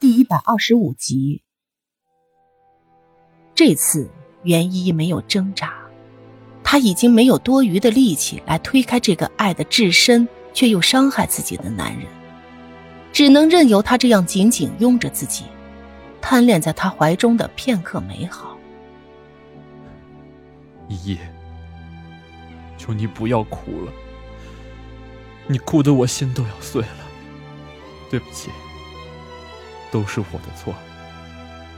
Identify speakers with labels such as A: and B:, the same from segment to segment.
A: 第一百二十五集。这次袁依依没有挣扎，她已经没有多余的力气来推开这个爱的至深却又伤害自己的男人，只能任由他这样紧紧拥着自己，贪恋在他怀中的片刻美好。
B: 依依，求你不要哭了，你哭得我心都要碎了。对不起，都是我的错。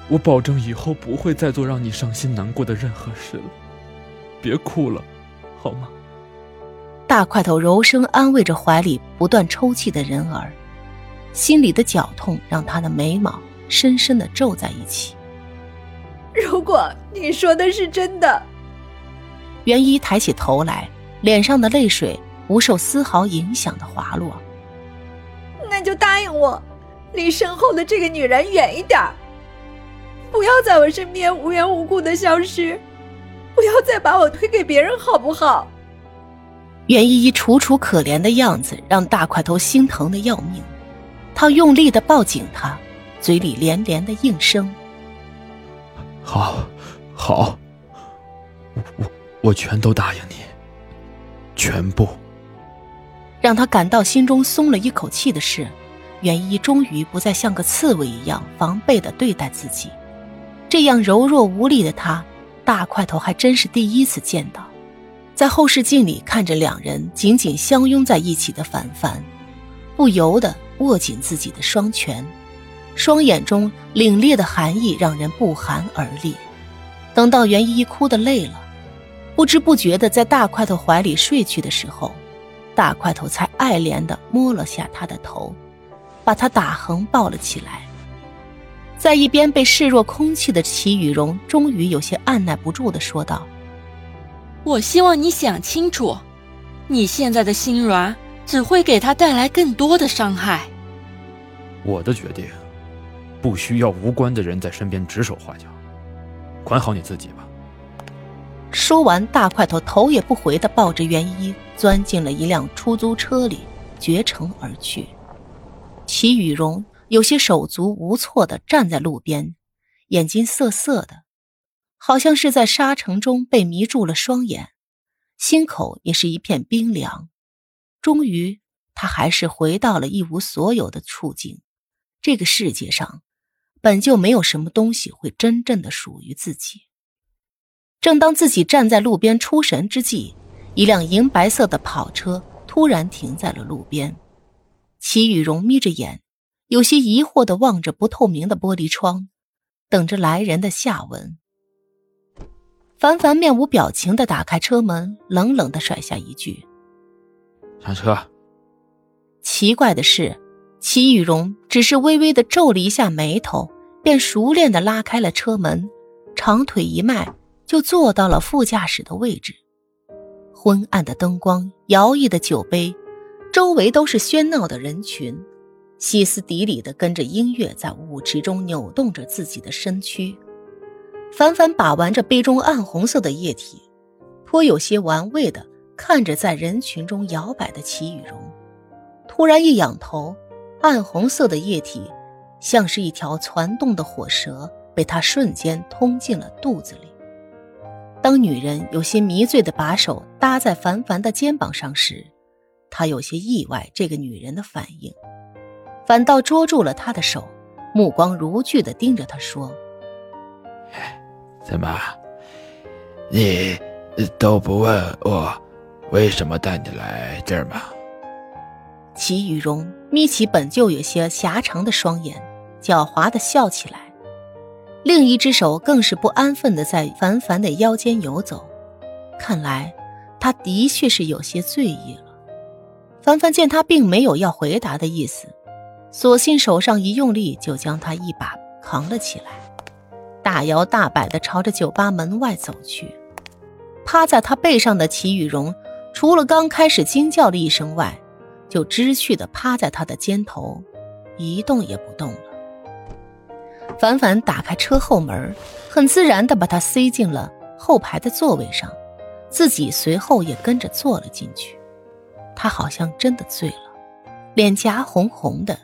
B: 我保证以后不会再做让你伤心难过的任何事了。别哭了，好吗？
A: 大块头柔声安慰着怀里不断抽泣的人儿，心里的绞痛让他的眉毛深深的皱在一起。
C: 如果你说的是真的，
A: 袁一抬起头来，脸上的泪水不受丝毫影响的滑落。
C: 那就答应我，离身后的这个女人远一点不要在我身边无缘无故的消失，不要再把我推给别人，好不好？
A: 袁依依楚楚可怜的样子让大块头心疼的要命，他用力的抱紧她，嘴里连连的应声：“
B: 好，好，我我我全都答应你，全部。”
A: 让他感到心中松了一口气的是，袁一终于不再像个刺猬一样防备的对待自己。这样柔弱无力的他，大块头还真是第一次见到。在后视镜里看着两人紧紧相拥在一起的凡凡，不由得握紧自己的双拳，双眼中凛冽的寒意让人不寒而栗。等到袁依依哭得累了，不知不觉的在大块头怀里睡去的时候。大块头才爱怜的摸了下他的头，把他打横抱了起来。在一边被视若空气的齐雨荣，终于有些按耐不住的说道：“
D: 我希望你想清楚，你现在的心软只会给他带来更多的伤害。”
B: 我的决定，不需要无关的人在身边指手画脚，管好你自己吧。
A: 说完，大块头头也不回的抱着袁一，钻进了一辆出租车里，绝尘而去。齐雨荣有些手足无措的站在路边，眼睛涩涩的，好像是在沙尘中被迷住了双眼，心口也是一片冰凉。终于，他还是回到了一无所有的处境。这个世界上，本就没有什么东西会真正的属于自己。正当自己站在路边出神之际，一辆银白色的跑车突然停在了路边。齐雨荣眯着眼，有些疑惑地望着不透明的玻璃窗，等着来人的下文。凡凡面无表情地打开车门，冷冷地甩下一句：“
B: 上车。”
A: 奇怪的是，齐雨荣只是微微地皱了一下眉头，便熟练地拉开了车门，长腿一迈。就坐到了副驾驶的位置，昏暗的灯光，摇曳的酒杯，周围都是喧闹的人群，歇斯底里的跟着音乐在舞池中扭动着自己的身躯。凡凡把玩着杯中暗红色的液体，颇有些玩味的看着在人群中摇摆的齐雨荣，突然一仰头，暗红色的液体像是一条攒动的火蛇，被他瞬间通进了肚子里。当女人有些迷醉的把手搭在凡凡的肩膀上时，他有些意外这个女人的反应，反倒捉住了她的手，目光如炬地盯着她说：“
E: 怎么，你都不问我为什么带你来这儿吗？”
A: 齐雨荣眯起本就有些狭长的双眼，狡猾地笑起来。另一只手更是不安分地在凡凡的腰间游走，看来他的确是有些醉意了。凡凡见他并没有要回答的意思，索性手上一用力，就将他一把扛了起来，大摇大摆地朝着酒吧门外走去。趴在他背上的齐雨荣，除了刚开始惊叫了一声外，就知趣地趴在他的肩头，一动也不动了。凡凡打开车后门，很自然地把他塞进了后排的座位上，自己随后也跟着坐了进去。他好像真的醉了，脸颊红红的，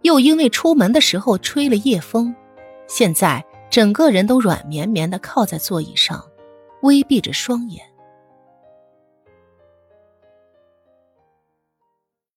A: 又因为出门的时候吹了夜风，现在整个人都软绵绵的靠在座椅上，微闭着双眼。